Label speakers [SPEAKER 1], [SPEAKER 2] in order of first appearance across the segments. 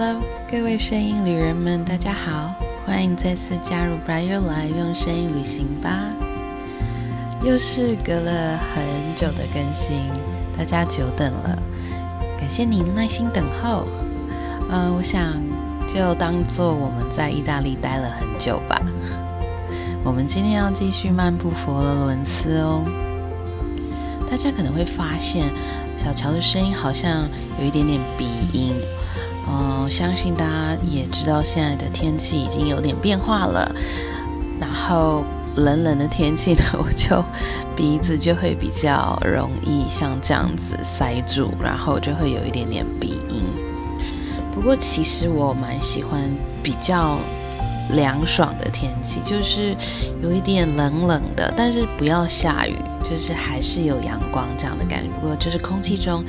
[SPEAKER 1] Hello，各位声音旅人们，大家好，欢迎再次加入 Brighter 来用声音旅行吧。又是隔了很久的更新，大家久等了，感谢您耐心等候。嗯，我想就当做我们在意大利待了很久吧。我们今天要继续漫步佛罗伦斯哦。大家可能会发现，小乔的声音好像有一点点鼻音。我，相信大家也知道，现在的天气已经有点变化了。然后冷冷的天气呢，我就鼻子就会比较容易像这样子塞住，然后就会有一点点鼻音。不过其实我蛮喜欢比较。凉爽的天气，就是有一点冷冷的，但是不要下雨，就是还是有阳光这样的感觉。不过就是空气中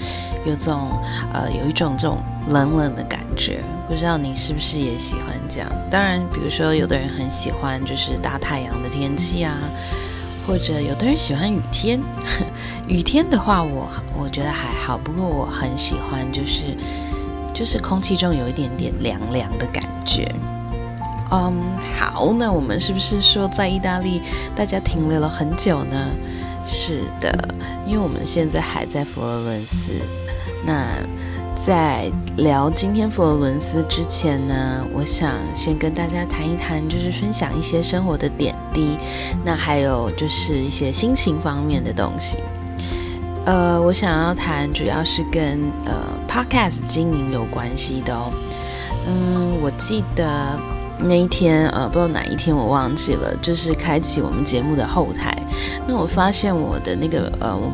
[SPEAKER 1] 有种呃有一种这种冷冷的感觉，不知道你是不是也喜欢这样？当然，比如说有的人很喜欢就是大太阳的天气啊，或者有的人喜欢雨天。雨天的话，我我觉得还好，不过我很喜欢就是就是空气中有一点点凉凉的感觉。嗯，好，那我们是不是说在意大利大家停留了很久呢？是的，因为我们现在还在佛罗伦斯。那在聊今天佛罗伦斯之前呢，我想先跟大家谈一谈，就是分享一些生活的点滴，那还有就是一些心情方面的东西。呃，我想要谈主要是跟呃 Podcast 经营有关系的哦。嗯，我记得。那一天，呃，不知道哪一天我忘记了，就是开启我们节目的后台。那我发现我的那个，呃，我们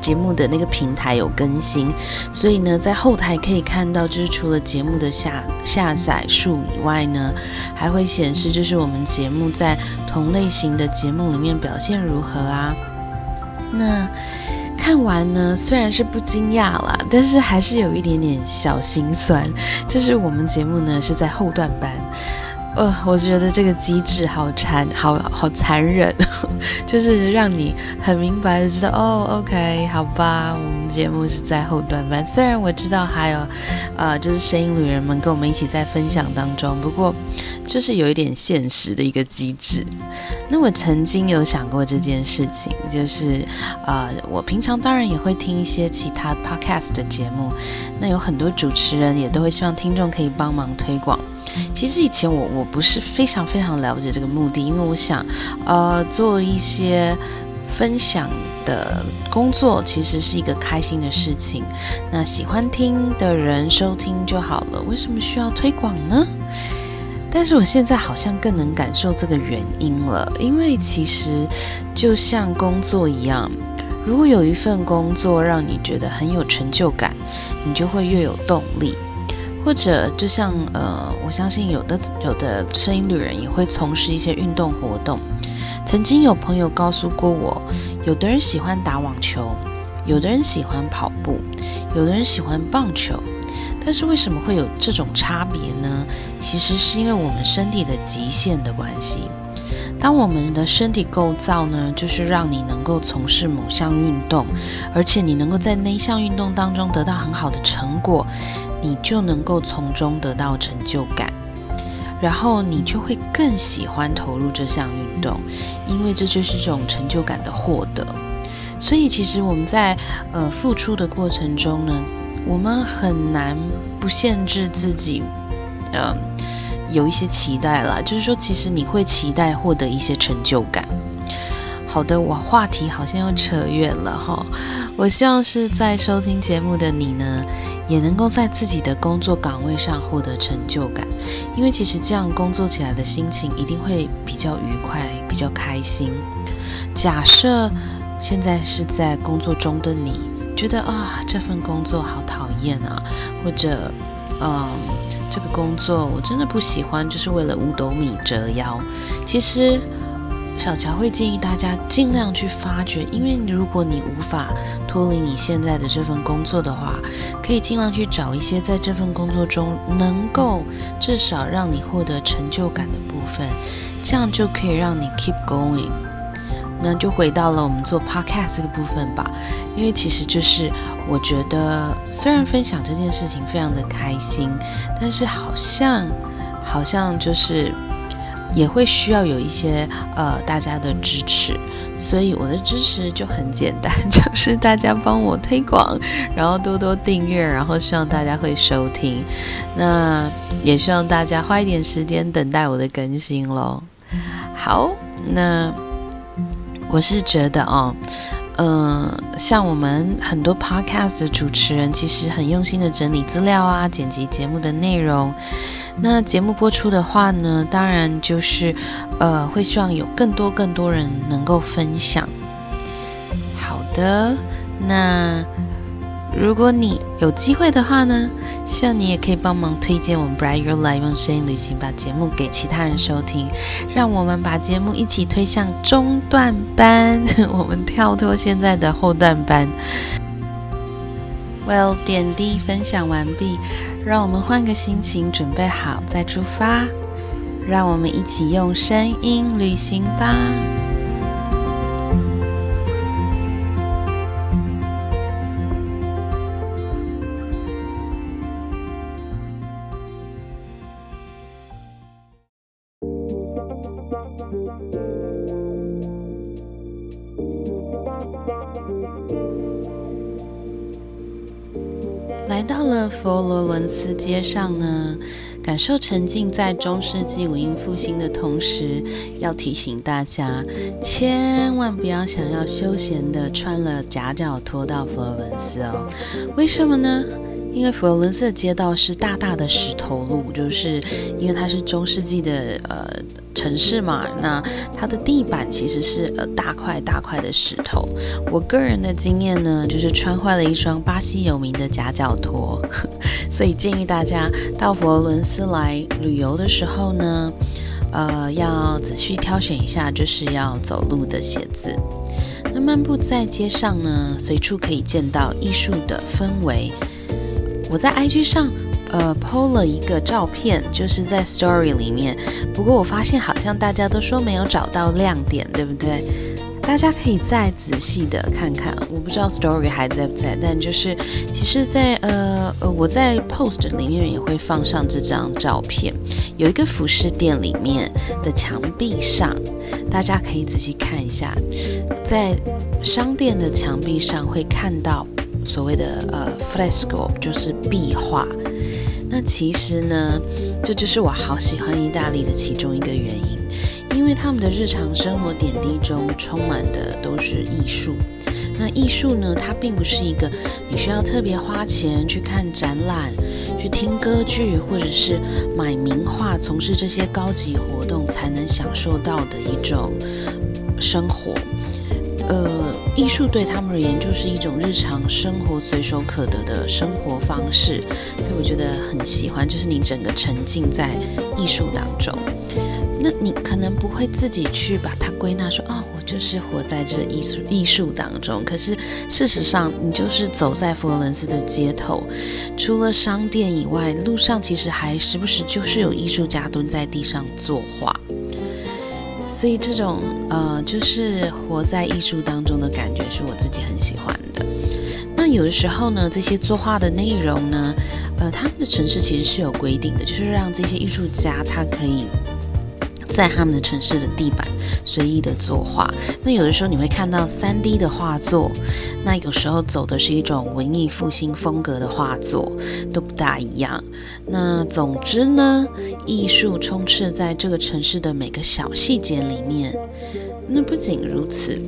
[SPEAKER 1] 节目的那个平台有更新，所以呢，在后台可以看到，就是除了节目的下下载数以外呢，还会显示就是我们节目在同类型的节目里面表现如何啊。那看完呢，虽然是不惊讶啦，但是还是有一点点小心酸，就是我们节目呢是在后段班。呃，我觉得这个机制好残，好好残忍，就是让你很明白的知道，哦，OK，好吧，我们节目是在后段班。虽然我知道还有，呃，就是声音旅人们跟我们一起在分享当中，不过就是有一点现实的一个机制。那我曾经有想过这件事情，就是，呃，我平常当然也会听一些其他 podcast 的节目，那有很多主持人也都会希望听众可以帮忙推广。其实以前我我不是非常非常了解这个目的，因为我想，呃，做一些分享的工作其实是一个开心的事情，那喜欢听的人收听就好了，为什么需要推广呢？但是我现在好像更能感受这个原因了，因为其实就像工作一样，如果有一份工作让你觉得很有成就感，你就会越有动力。或者就像呃，我相信有的有的声音旅人也会从事一些运动活动。曾经有朋友告诉过我，有的人喜欢打网球，有的人喜欢跑步，有的人喜欢棒球。但是为什么会有这种差别呢？其实是因为我们身体的极限的关系。当我们的身体构造呢，就是让你能够从事某项运动，而且你能够在那一项运动当中得到很好的成果。你就能够从中得到成就感，然后你就会更喜欢投入这项运动，因为这就是这种成就感的获得。所以，其实我们在呃付出的过程中呢，我们很难不限制自己，嗯，有一些期待啦。就是说，其实你会期待获得一些成就感。好的，我话题好像又扯远了哈。我希望是在收听节目的你呢。也能够在自己的工作岗位上获得成就感，因为其实这样工作起来的心情一定会比较愉快、比较开心。假设现在是在工作中的你，觉得啊这份工作好讨厌啊，或者嗯这个工作我真的不喜欢，就是为了五斗米折腰。其实。小乔会建议大家尽量去发掘，因为如果你无法脱离你现在的这份工作的话，可以尽量去找一些在这份工作中能够至少让你获得成就感的部分，这样就可以让你 keep going。那就回到了我们做 podcast 这个部分吧，因为其实就是我觉得，虽然分享这件事情非常的开心，但是好像好像就是也会需要有一些呃大家的支持，所以我的支持就很简单，就是大家帮我推广，然后多多订阅，然后希望大家会收听，那也希望大家花一点时间等待我的更新喽。好，那。我是觉得哦，嗯，像我们很多 podcast 的主持人，其实很用心的整理资料啊，剪辑节目的内容。那节目播出的话呢，当然就是呃，会希望有更多更多人能够分享。好的，那。如果你有机会的话呢，希望你也可以帮忙推荐我们 Bright Your Life 用声音旅行，把节目给其他人收听，让我们把节目一起推向中段班，我们跳脱现在的后段班。Well，点滴分享完毕，让我们换个心情，准备好再出发，让我们一起用声音旅行吧。来到了佛罗伦斯街上呢，感受沉浸在中世纪文艺复兴的同时，要提醒大家，千万不要想要休闲的穿了夹脚拖到佛罗伦斯哦。为什么呢？因为佛罗伦斯的街道是大大的石头路，就是因为它是中世纪的呃城市嘛，那它的地板其实是呃大块大块的石头。我个人的经验呢，就是穿坏了一双巴西有名的夹脚拖，所以建议大家到佛罗伦斯来旅游的时候呢，呃要仔细挑选一下，就是要走路的鞋子。那漫步在街上呢，随处可以见到艺术的氛围。我在 IG 上，呃，PO 了一个照片，就是在 Story 里面。不过我发现好像大家都说没有找到亮点，对不对？大家可以再仔细的看看。我不知道 Story 还在不在，但就是其实，在呃呃，我在 Post 里面也会放上这张照片。有一个服饰店里面的墙壁上，大家可以仔细看一下，在商店的墙壁上会看到。所谓的呃，fresco 就是壁画。那其实呢，这就是我好喜欢意大利的其中一个原因，因为他们的日常生活点滴中充满的都是艺术。那艺术呢，它并不是一个你需要特别花钱去看展览、去听歌剧，或者是买名画、从事这些高级活动才能享受到的一种生活。呃，艺术对他们而言就是一种日常生活随手可得的生活方式，所以我觉得很喜欢，就是你整个沉浸在艺术当中。那你可能不会自己去把它归纳说，哦，我就是活在这艺术艺术当中。可是事实上，你就是走在佛罗伦斯的街头，除了商店以外，路上其实还时不时就是有艺术家蹲在地上作画。所以这种呃，就是活在艺术当中的感觉，是我自己很喜欢的。那有的时候呢，这些作画的内容呢，呃，他们的城市其实是有规定的，就是让这些艺术家他可以。在他们的城市的地板随意的作画，那有的时候你会看到三 D 的画作，那有时候走的是一种文艺复兴风格的画作，都不大一样。那总之呢，艺术充斥在这个城市的每个小细节里面。那不仅如此。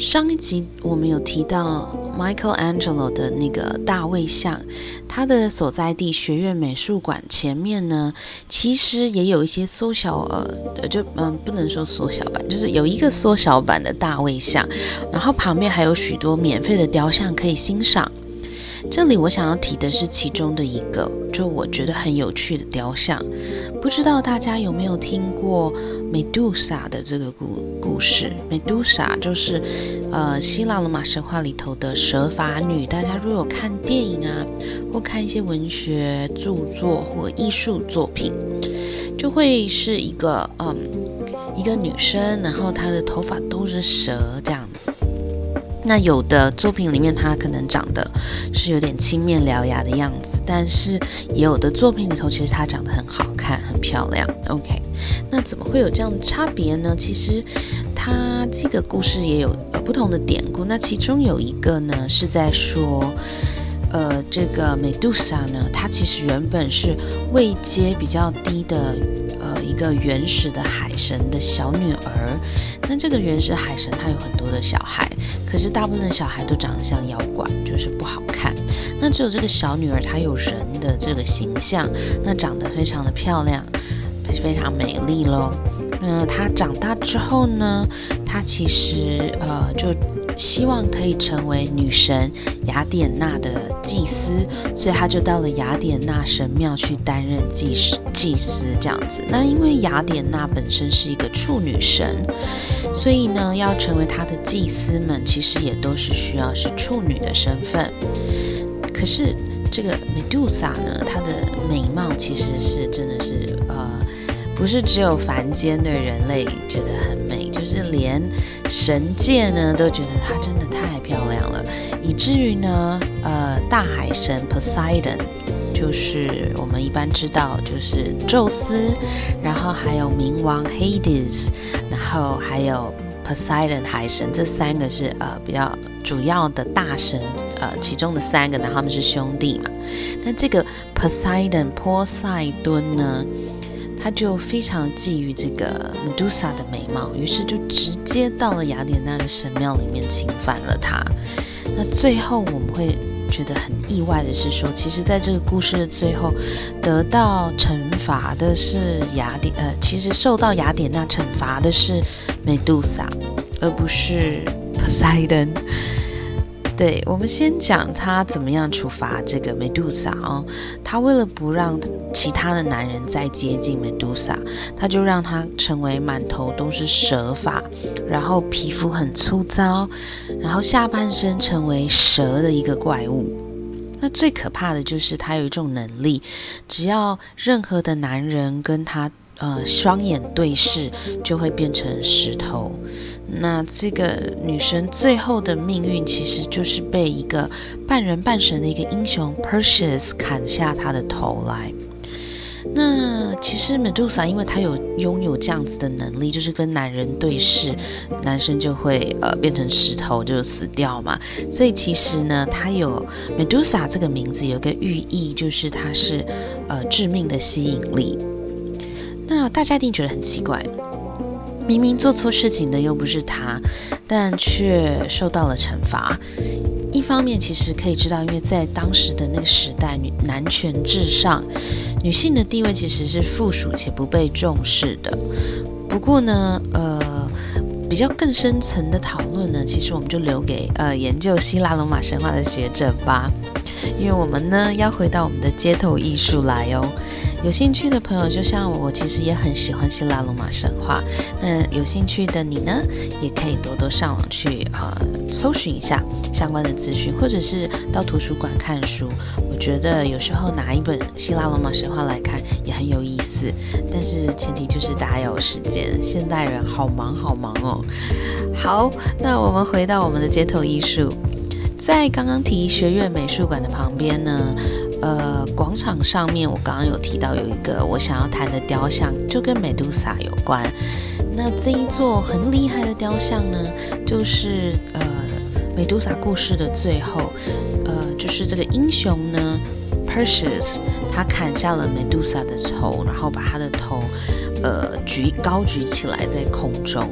[SPEAKER 1] 上一集我们有提到 Michelangelo 的那个大卫像，他的所在地学院美术馆前面呢，其实也有一些缩小，呃，就嗯，不能说缩小版，就是有一个缩小版的大卫像，然后旁边还有许多免费的雕像可以欣赏。这里我想要提的是其中的一个，就我觉得很有趣的雕像，不知道大家有没有听过美杜莎的这个故故事？美杜莎就是，呃，希腊罗马神话里头的蛇发女。大家如果看电影啊，或看一些文学著作或艺术作品，就会是一个嗯。一个女生，然后她的头发都是蛇这样子。那有的作品里面，它可能长得是有点青面獠牙的样子，但是也有的作品里头，其实它长得很好看、很漂亮。OK，那怎么会有这样的差别呢？其实它这个故事也有呃不同的典故。那其中有一个呢，是在说，呃，这个美杜莎呢，她其实原本是位阶比较低的。呃，一个原始的海神的小女儿。那这个原始海神，她有很多的小孩，可是大部分的小孩都长得像妖怪，就是不好看。那只有这个小女儿，她有人的这个形象，那长得非常的漂亮，非常美丽喽。那她长大之后呢，她其实呃就。希望可以成为女神雅典娜的祭司，所以他就到了雅典娜神庙去担任祭司。祭司这样子，那因为雅典娜本身是一个处女神，所以呢，要成为她的祭司们，其实也都是需要是处女的身份。可是这个美杜莎呢，她的美貌其实是真的是呃，不是只有凡间的人类觉得很美。就是连神界呢都觉得她真的太漂亮了，以至于呢，呃，大海神 Poseidon，就是我们一般知道就是宙斯，然后还有冥王 Hades，然后还有 Poseidon 海神，这三个是呃比较主要的大神，呃，其中的三个呢他们是兄弟嘛。那这个 Poseidon 波塞冬呢？他就非常觊觎这个 Medusa 的美貌，于是就直接到了雅典娜的神庙里面侵犯了她。那最后我们会觉得很意外的是，说其实在这个故事的最后，得到惩罚的是雅典，呃，其实受到雅典娜惩罚的是 Medusa，而不是 Poseidon。对我们先讲他怎么样处罚这个美杜莎哦，他为了不让其他的男人再接近美杜莎，他就让他成为满头都是蛇发，然后皮肤很粗糙，然后下半身成为蛇的一个怪物。那最可怕的就是他有一种能力，只要任何的男人跟他呃双眼对视，就会变成石头。那这个女神最后的命运，其实就是被一个半人半神的一个英雄 Perseus 砍下她的头来。那其实 Medusa 因为她有拥有这样子的能力，就是跟男人对视，男生就会呃变成石头就死掉嘛。所以其实呢，她有 Medusa 这个名字有个寓意，就是她是呃致命的吸引力。那大家一定觉得很奇怪。明明做错事情的又不是他，但却受到了惩罚。一方面，其实可以知道，因为在当时的那个时代，女男权至上，女性的地位其实是附属且不被重视的。不过呢，呃，比较更深层的讨论呢，其实我们就留给呃研究希腊罗马神话的学者吧，因为我们呢要回到我们的街头艺术来哦。有兴趣的朋友，就像我，其实也很喜欢希腊罗马神话。那有兴趣的你呢，也可以多多上网去呃搜寻一下相关的资讯，或者是到图书馆看书。我觉得有时候拿一本希腊罗马神话来看也很有意思，但是前提就是大家有时间。现代人好忙好忙哦。好，那我们回到我们的街头艺术，在刚刚提学院美术馆的旁边呢。呃，广场上面，我刚刚有提到有一个我想要谈的雕像，就跟美杜莎有关。那这一座很厉害的雕像呢，就是呃美杜莎故事的最后，呃，就是这个英雄呢，Perseus，他砍下了美杜莎的头，然后把他的头呃举高举起来在空中。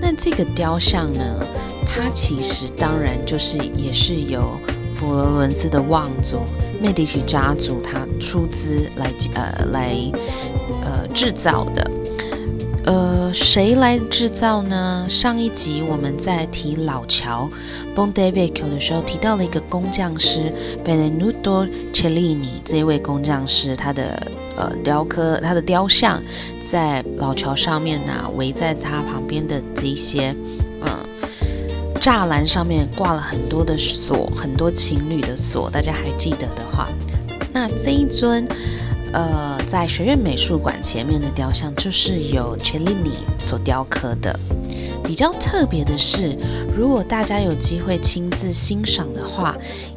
[SPEAKER 1] 那这个雕像呢，它其实当然就是也是由佛罗伦斯的望族。美第奇家族他出资来呃来呃制造的，呃谁来制造呢？上一集我们在提老桥 b o n d e v i c 的时候提到了一个工匠师 Benvenuto Cellini 这一位工匠师，他的呃雕刻他的雕像在老桥上面呢，围在他旁边的这些嗯。栅栏上面挂了很多的锁，很多情侣的锁，大家还记得的话，那这一尊呃，在学院美术馆前面的雕像就是由 Cellini 所雕刻的。比较特别的是，如果大家有机会亲自欣赏的话，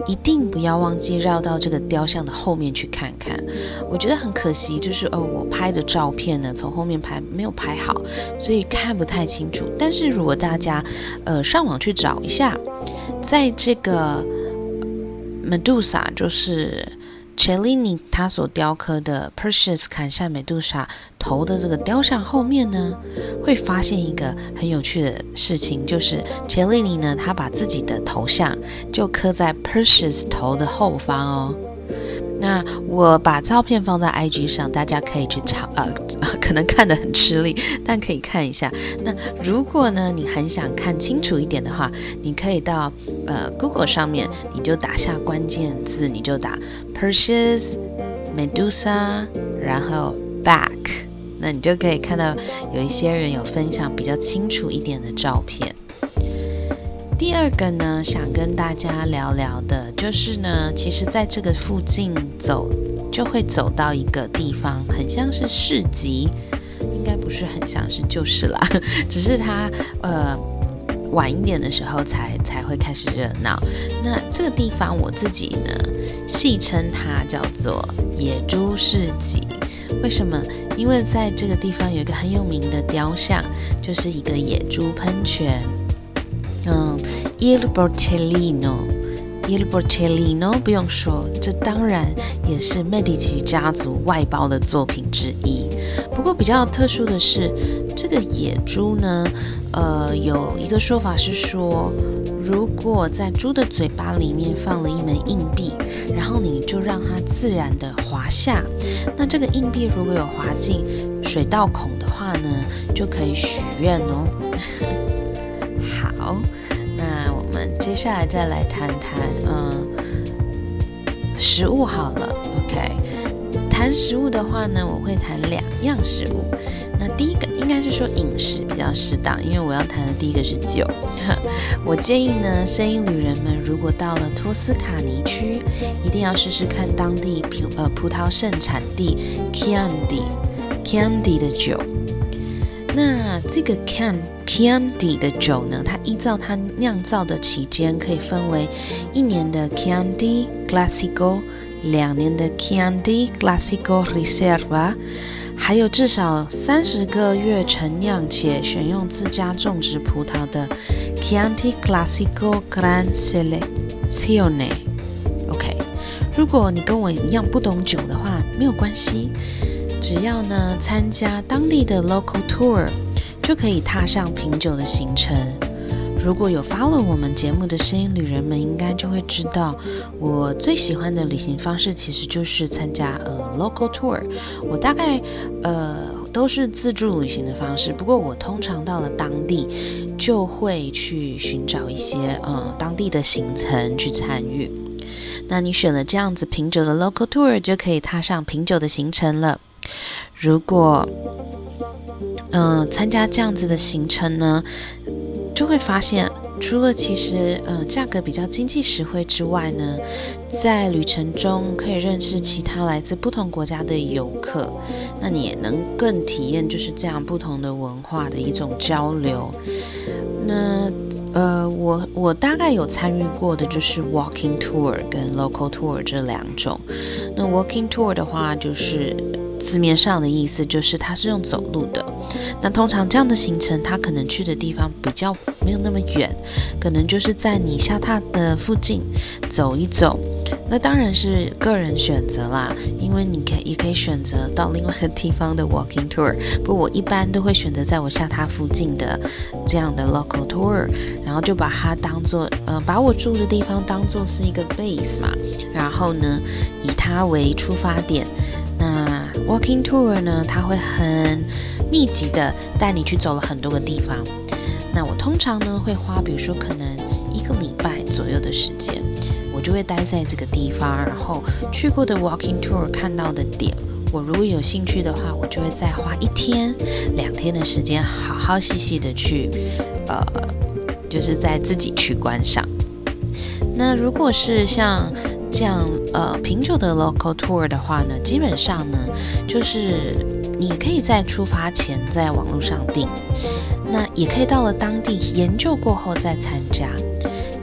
[SPEAKER 1] 一定不要忘记绕到这个雕像的后面去看看。我觉得很可惜，就是哦，我拍的照片呢，从后面拍没有拍好，所以看不太清楚。但是如果大家呃上网去找一下，在这个 Medusa 就是。Cellini 他所雕刻的 Perseus 砍下美杜莎头的这个雕像后面呢，会发现一个很有趣的事情，就是 Cellini 呢，他把自己的头像就刻在 Perseus 头的后方哦。那我把照片放在 IG 上，大家可以去查，呃，可能看得很吃力，但可以看一下。那如果呢，你很想看清楚一点的话，你可以到呃 Google 上面，你就打下关键字，你就打 Perseus Medusa，然后 Back，那你就可以看到有一些人有分享比较清楚一点的照片。第二个呢，想跟大家聊聊的，就是呢，其实在这个附近走，就会走到一个地方，很像是市集，应该不是很像是就是啦，只是它呃晚一点的时候才才会开始热闹。那这个地方我自己呢，戏称它叫做野猪市集。为什么？因为在这个地方有一个很有名的雕像，就是一个野猪喷泉。嗯，Il Bortellino，Il Bortellino 不用说，这当然也是麦迪奇家族外包的作品之一。不过比较特殊的是，这个野猪呢，呃，有一个说法是说，如果在猪的嘴巴里面放了一枚硬币，然后你就让它自然的滑下，那这个硬币如果有滑进水道孔的话呢，就可以许愿哦。好，那我们接下来再来谈谈，嗯，食物好了，OK。谈食物的话呢，我会谈两样食物。那第一个应该是说饮食比较适当，因为我要谈的第一个是酒。我建议呢，声音旅人们如果到了托斯卡尼区，一定要试试看当地葡呃葡萄盛产地 Chianti Chianti 的酒。那这个 Can Chianti 的酒呢，它依照它酿造的期间，可以分为一年的 Chianti Classico，两年的 Chianti Classico Riserva，还有至少三十个月陈酿且选用自家种植葡萄的 Chianti Classico Gran Selezione。OK，如果你跟我一样不懂酒的话，没有关系。只要呢参加当地的 local tour，就可以踏上品酒的行程。如果有 follow 我们节目的声音旅人们，应该就会知道，我最喜欢的旅行方式其实就是参加呃 local tour。我大概呃都是自助旅行的方式，不过我通常到了当地，就会去寻找一些呃当地的行程去参与。那你选了这样子品酒的 local tour，就可以踏上品酒的行程了。如果，嗯，参加这样子的行程呢，就会发现，除了其实，嗯，价格比较经济实惠之外呢，在旅程中可以认识其他来自不同国家的游客，那你也能更体验就是这样不同的文化的一种交流。那，呃，我我大概有参与过的就是 walking tour 跟 local tour 这两种。那 walking tour 的话，就是。字面上的意思就是它是用走路的。那通常这样的行程，它可能去的地方比较没有那么远，可能就是在你下榻的附近走一走。那当然是个人选择啦，因为你可以也可以选择到另外一个地方的 walking tour。不，我一般都会选择在我下榻附近的这样的 local tour，然后就把它当做呃，把我住的地方当做是一个 base 嘛，然后呢，以它为出发点。Walking tour 呢？它会很密集的带你去走了很多个地方。那我通常呢会花，比如说可能一个礼拜左右的时间，我就会待在这个地方，然后去过的 walking tour 看到的点，我如果有兴趣的话，我就会再花一天、两天的时间，好好细细的去，呃，就是在自己去观赏。那如果是像这样呃品酒的 local tour 的话呢，基本上呢就是你可以在出发前在网络上订，那也可以到了当地研究过后再参加。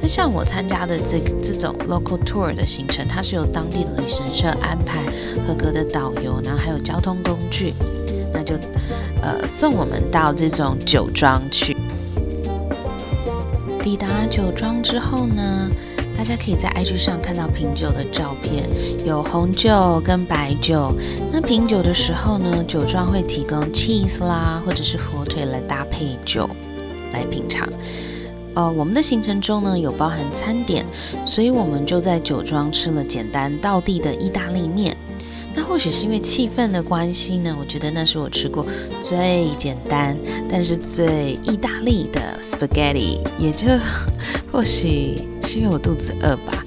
[SPEAKER 1] 那像我参加的这这种 local tour 的行程，它是由当地的旅行社安排合格的导游，然后还有交通工具，那就呃送我们到这种酒庄去。抵达酒庄之后呢，大家可以在 IG 上看到品酒的照片，有红酒跟白酒。那品酒的时候呢，酒庄会提供 cheese 啦，或者是火腿来搭配酒来品尝。呃，我们的行程中呢有包含餐点，所以我们就在酒庄吃了简单道地的意大利面。那或许是因为气氛的关系呢，我觉得那是我吃过最简单，但是最意大利的 spaghetti，也就 或许是因为我肚子饿吧，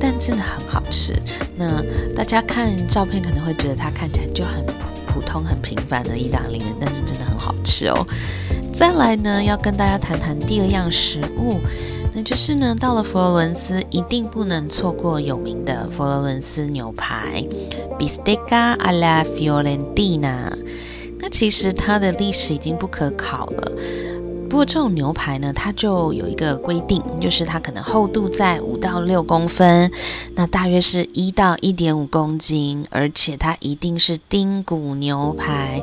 [SPEAKER 1] 但真的很好吃。那大家看照片可能会觉得它看起来就很普通、很平凡的意大利面，但是真的很好吃哦。再来呢，要跟大家谈谈第二样食物，那就是呢，到了佛罗伦斯一定不能错过有名的佛罗伦斯牛排 b i s t e c a alla Fiorentina。那其实它的历史已经不可考了。不过这种牛排呢，它就有一个规定，就是它可能厚度在五到六公分，那大约是一到一点五公斤，而且它一定是丁骨牛排，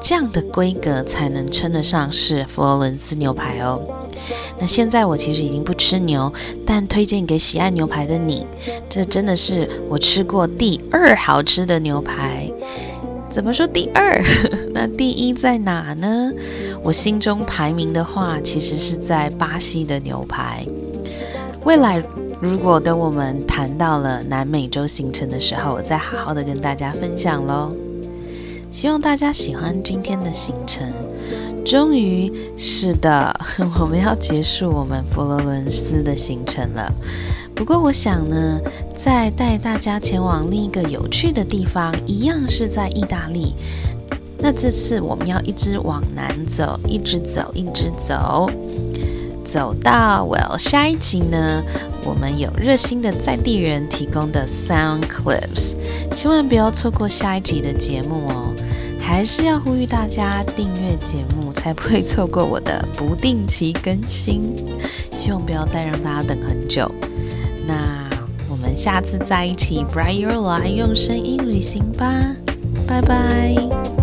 [SPEAKER 1] 这样的规格才能称得上是佛罗伦斯牛排哦。那现在我其实已经不吃牛，但推荐给喜爱牛排的你，这真的是我吃过第二好吃的牛排。怎么说第二？那第一在哪呢？我心中排名的话，其实是在巴西的牛排。未来如果等我们谈到了南美洲行程的时候，再好好的跟大家分享喽。希望大家喜欢今天的行程。终于是的，我们要结束我们佛罗伦斯的行程了。不过我想呢，再带大家前往另一个有趣的地方，一样是在意大利。那这次我们要一直往南走，一直走，一直走，走到 Well 下一集呢，我们有热心的在地人提供的 Sound Clips，千万不要错过下一集的节目哦。还是要呼吁大家订阅节目，才不会错过我的不定期更新。希望不要再让大家等很久。下次再一起 Bright Your Life 用声音旅行吧，拜拜。